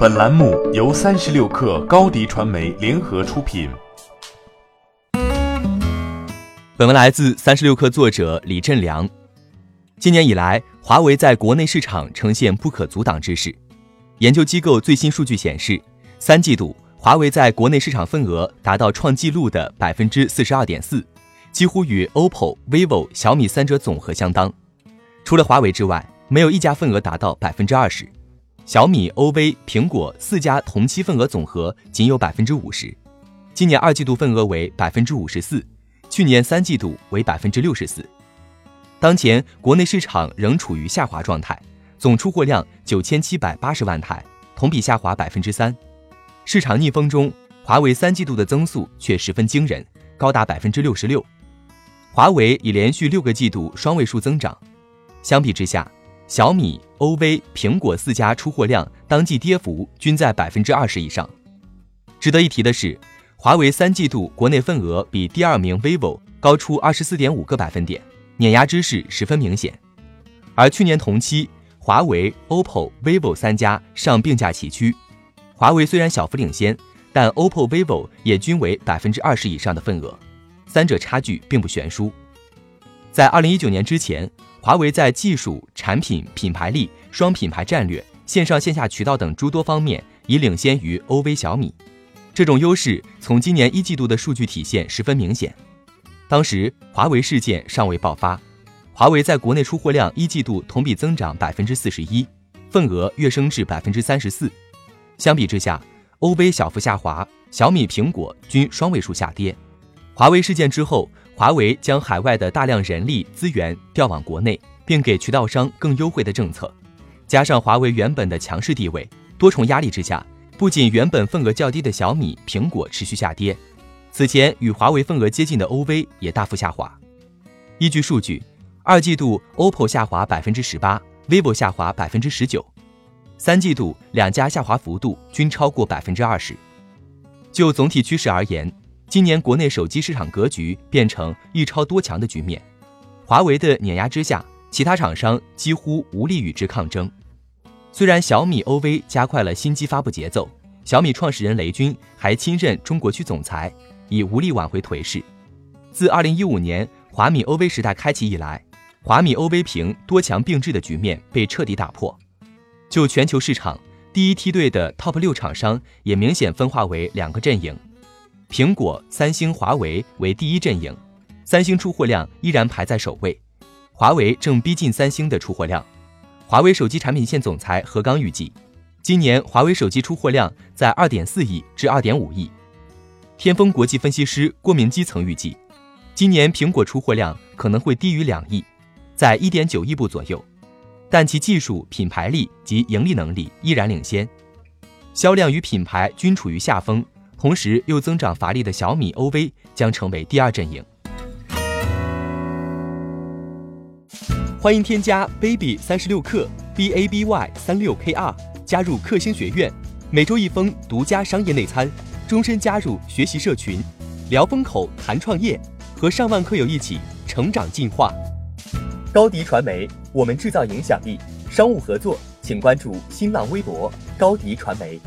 本栏目由三十六氪高低传媒联合出品。本文来自三十六氪作者李振良。今年以来，华为在国内市场呈现不可阻挡之势。研究机构最新数据显示，三季度华为在国内市场份额达到创纪录的百分之四十二点四，几乎与 OPPO、vivo、小米三者总和相当。除了华为之外，没有一家份额达到百分之二十。小米、OV、苹果四家同期份额总和仅有百分之五十，今年二季度份额为百分之五十四，去年三季度为百分之六十四。当前国内市场仍处于下滑状态，总出货量九千七百八十万台，同比下滑百分之三。市场逆风中，华为三季度的增速却十分惊人，高达百分之六十六。华为已连续六个季度双位数增长，相比之下。小米、OV、苹果四家出货量当季跌幅均在百分之二十以上。值得一提的是，华为三季度国内份额比第二名 vivo 高出二十四点五个百分点，碾压之势十分明显。而去年同期，华为、OPPO、vivo 三家尚并驾齐驱，华为虽然小幅领先，但 OPPO、vivo 也均为百分之二十以上的份额，三者差距并不悬殊。在二零一九年之前。华为在技术、产品、品牌力、双品牌战略、线上线下渠道等诸多方面已领先于 OV、小米。这种优势从今年一季度的数据体现十分明显。当时华为事件尚未爆发，华为在国内出货量一季度同比增长百分之四十一，份额跃升至百分之三十四。相比之下，OV 小幅下滑，小米、苹果均双位数下跌。华为事件之后。华为将海外的大量人力资源调往国内，并给渠道商更优惠的政策，加上华为原本的强势地位，多重压力之下，不仅原本份额较低的小米、苹果持续下跌，此前与华为份额接近的 OV 也大幅下滑。依据数据，二季度 OPPO 下滑百分之十八，vivo 下滑百分之十九，三季度两家下滑幅度均超过百分之二十。就总体趋势而言，今年国内手机市场格局变成一超多强的局面，华为的碾压之下，其他厂商几乎无力与之抗争。虽然小米 OV 加快了新机发布节奏，小米创始人雷军还亲任中国区总裁，已无力挽回颓势。自2015年华米 OV 时代开启以来，华米 OV 屏多强并置的局面被彻底打破。就全球市场，第一梯队的 TOP 六厂商也明显分化为两个阵营。苹果、三星、华为为第一阵营，三星出货量依然排在首位，华为正逼近三星的出货量。华为手机产品线总裁何刚预计，今年华为手机出货量在二点四亿至二点五亿。天风国际分析师郭明基曾预计，今年苹果出货量可能会低于两亿，在一点九亿部左右，但其技术、品牌力及盈利能力依然领先，销量与品牌均处于下风。同时又增长乏力的小米 OV 将成为第二阵营。欢迎添加 baby 三十六克 b a b y 三六 k r 加入克星学院，每周一封独家商业内参，终身加入学习社群，聊风口谈创业，和上万课友一起成长进化。高迪传媒，我们制造影响力。商务合作，请关注新浪微博高迪传媒。